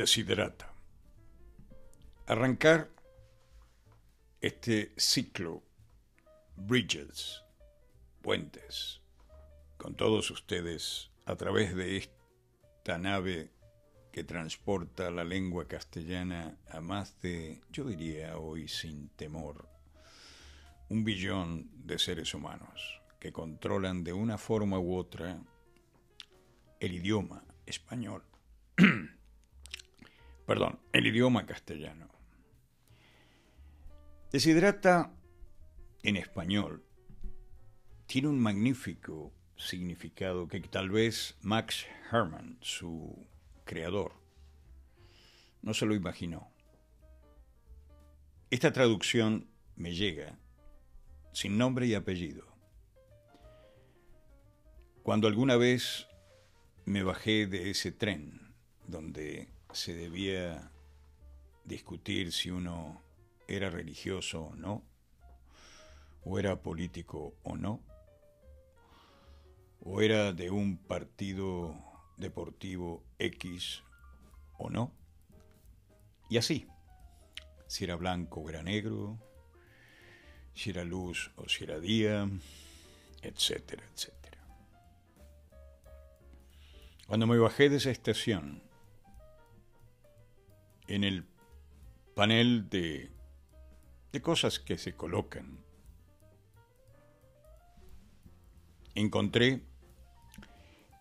Desiderata. Arrancar este ciclo Bridges, puentes, con todos ustedes a través de esta nave que transporta la lengua castellana a más de, yo diría hoy sin temor, un billón de seres humanos que controlan de una forma u otra el idioma español. Perdón, el idioma castellano. Desiderata en español tiene un magnífico significado que tal vez Max Hermann, su creador, no se lo imaginó. Esta traducción me llega sin nombre y apellido. Cuando alguna vez me bajé de ese tren donde se debía discutir si uno era religioso o no, o era político o no, o era de un partido deportivo X o no, y así, si era blanco o era negro, si era luz o si era día, etcétera, etcétera. Cuando me bajé de esa estación, en el panel de, de cosas que se colocan, encontré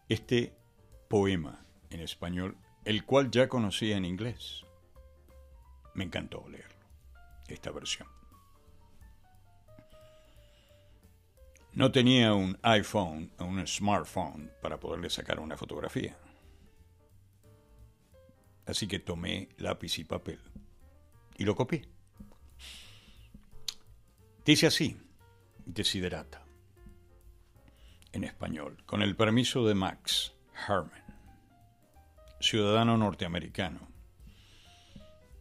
este poema en español, el cual ya conocía en inglés. Me encantó leerlo, esta versión. No tenía un iPhone o un smartphone para poderle sacar una fotografía. Así que tomé lápiz y papel y lo copié. Dice así, desiderata, en español, con el permiso de Max Herman, ciudadano norteamericano.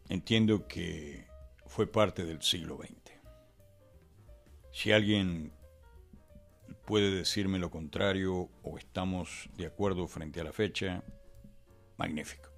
Entiendo que fue parte del siglo XX. Si alguien puede decirme lo contrario o estamos de acuerdo frente a la fecha, magnífico.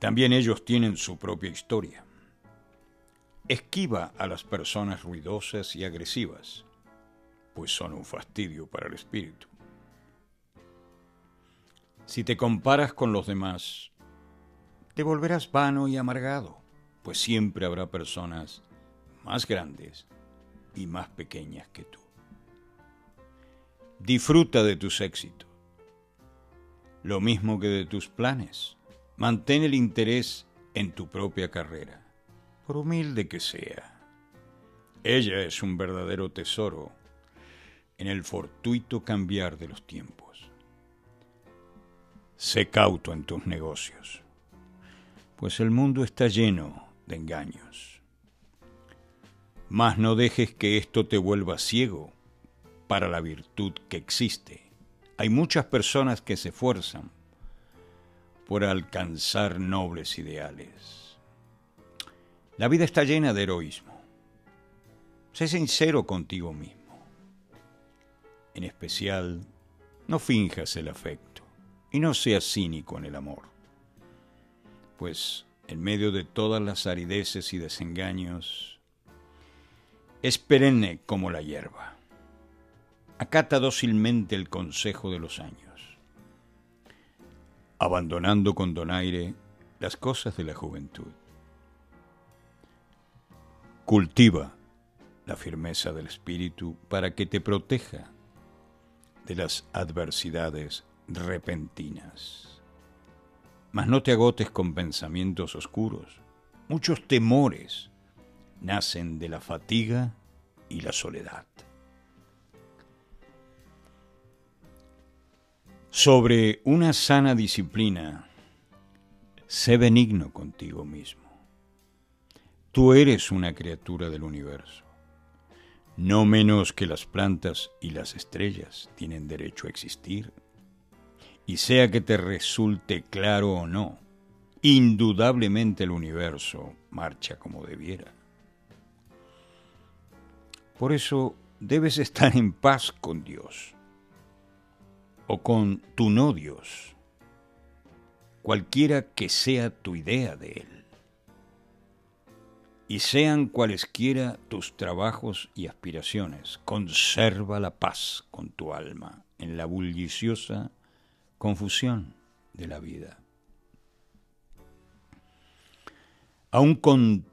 También ellos tienen su propia historia. Esquiva a las personas ruidosas y agresivas, pues son un fastidio para el espíritu. Si te comparas con los demás, te volverás vano y amargado, pues siempre habrá personas más grandes y más pequeñas que tú. Disfruta de tus éxitos, lo mismo que de tus planes. Mantén el interés en tu propia carrera, por humilde que sea. Ella es un verdadero tesoro en el fortuito cambiar de los tiempos. Sé cauto en tus negocios, pues el mundo está lleno de engaños mas no dejes que esto te vuelva ciego para la virtud que existe. Hay muchas personas que se esfuerzan por alcanzar nobles ideales. La vida está llena de heroísmo. Sé sincero contigo mismo. En especial, no finjas el afecto y no seas cínico en el amor. Pues en medio de todas las arideces y desengaños, es perenne como la hierba. Acata dócilmente el consejo de los años, abandonando con donaire las cosas de la juventud. Cultiva la firmeza del espíritu para que te proteja de las adversidades repentinas. Mas no te agotes con pensamientos oscuros, muchos temores nacen de la fatiga y la soledad. Sobre una sana disciplina, sé benigno contigo mismo. Tú eres una criatura del universo. No menos que las plantas y las estrellas tienen derecho a existir. Y sea que te resulte claro o no, indudablemente el universo marcha como debiera. Por eso debes estar en paz con Dios o con tu no Dios, cualquiera que sea tu idea de Él. Y sean cualesquiera tus trabajos y aspiraciones, conserva la paz con tu alma en la bulliciosa confusión de la vida. Aun con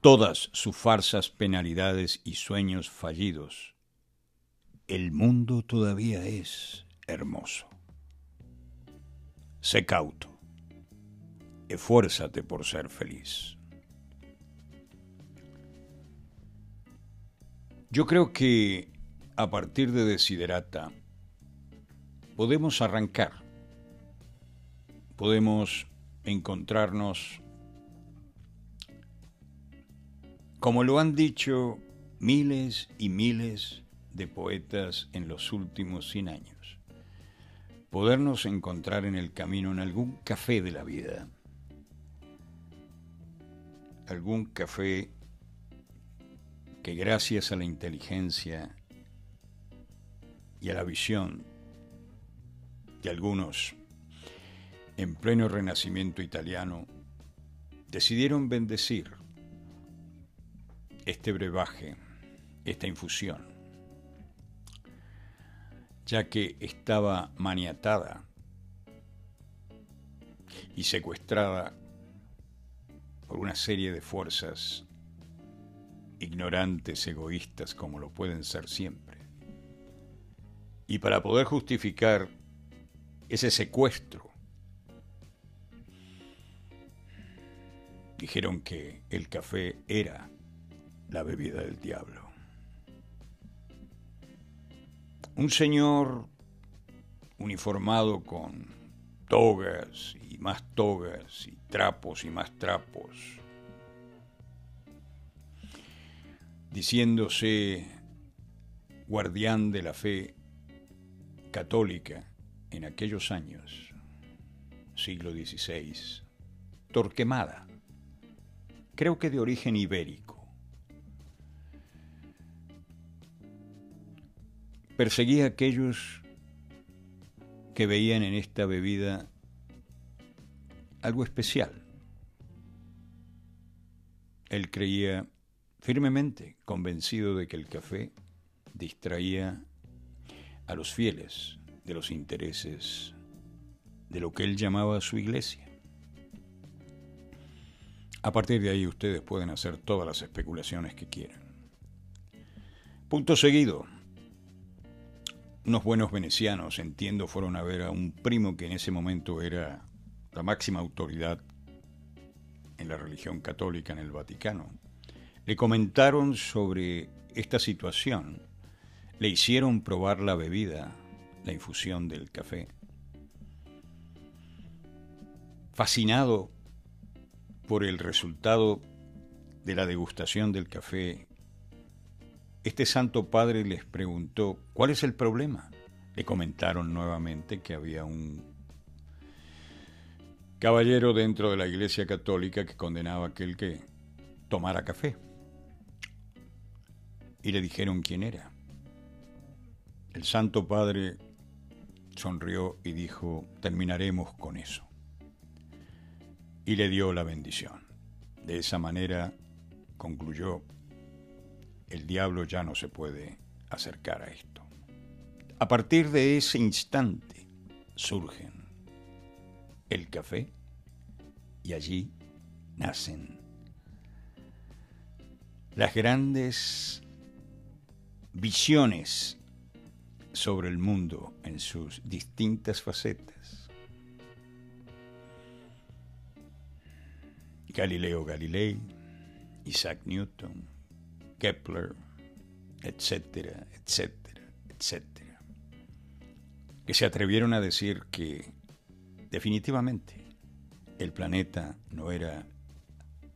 todas sus farsas, penalidades y sueños fallidos, el mundo todavía es hermoso. Sé cauto, esfuérzate por ser feliz. Yo creo que a partir de Desiderata podemos arrancar, podemos encontrarnos, como lo han dicho miles y miles de poetas en los últimos 100 años, podernos encontrar en el camino en algún café de la vida, algún café que gracias a la inteligencia y a la visión de algunos en pleno renacimiento italiano decidieron bendecir este brebaje, esta infusión, ya que estaba maniatada y secuestrada por una serie de fuerzas ignorantes, egoístas como lo pueden ser siempre. Y para poder justificar ese secuestro, dijeron que el café era la bebida del diablo. Un señor uniformado con togas y más togas y trapos y más trapos, diciéndose guardián de la fe católica en aquellos años, siglo XVI, Torquemada, creo que de origen ibérico. Perseguía a aquellos que veían en esta bebida algo especial. Él creía firmemente convencido de que el café distraía a los fieles de los intereses de lo que él llamaba su iglesia. A partir de ahí ustedes pueden hacer todas las especulaciones que quieran. Punto seguido. Unos buenos venecianos, entiendo, fueron a ver a un primo que en ese momento era la máxima autoridad en la religión católica en el Vaticano, le comentaron sobre esta situación, le hicieron probar la bebida, la infusión del café. Fascinado por el resultado de la degustación del café, este Santo Padre les preguntó, ¿cuál es el problema? Le comentaron nuevamente que había un caballero dentro de la Iglesia Católica que condenaba a aquel que tomara café y le dijeron quién era. El Santo Padre sonrió y dijo, terminaremos con eso. Y le dio la bendición. De esa manera, concluyó, el diablo ya no se puede acercar a esto. A partir de ese instante surgen el café y allí nacen las grandes visiones sobre el mundo en sus distintas facetas. Galileo Galilei, Isaac Newton, Kepler, etcétera, etcétera, etcétera. que se atrevieron a decir que definitivamente el planeta no era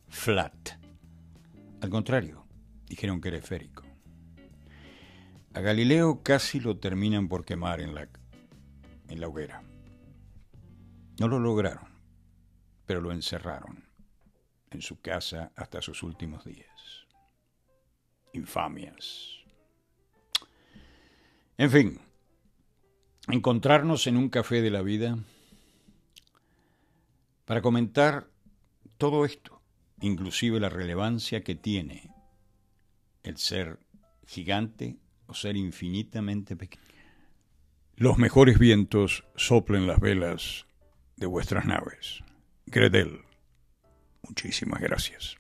flat. Al contrario, dijeron que era esférico. A Galileo casi lo terminan por quemar en la, en la hoguera. No lo lograron, pero lo encerraron en su casa hasta sus últimos días. Infamias. En fin, encontrarnos en un café de la vida para comentar todo esto, inclusive la relevancia que tiene el ser gigante o ser infinitamente pequeño. Los mejores vientos soplen las velas de vuestras naves. Gredel, muchísimas gracias.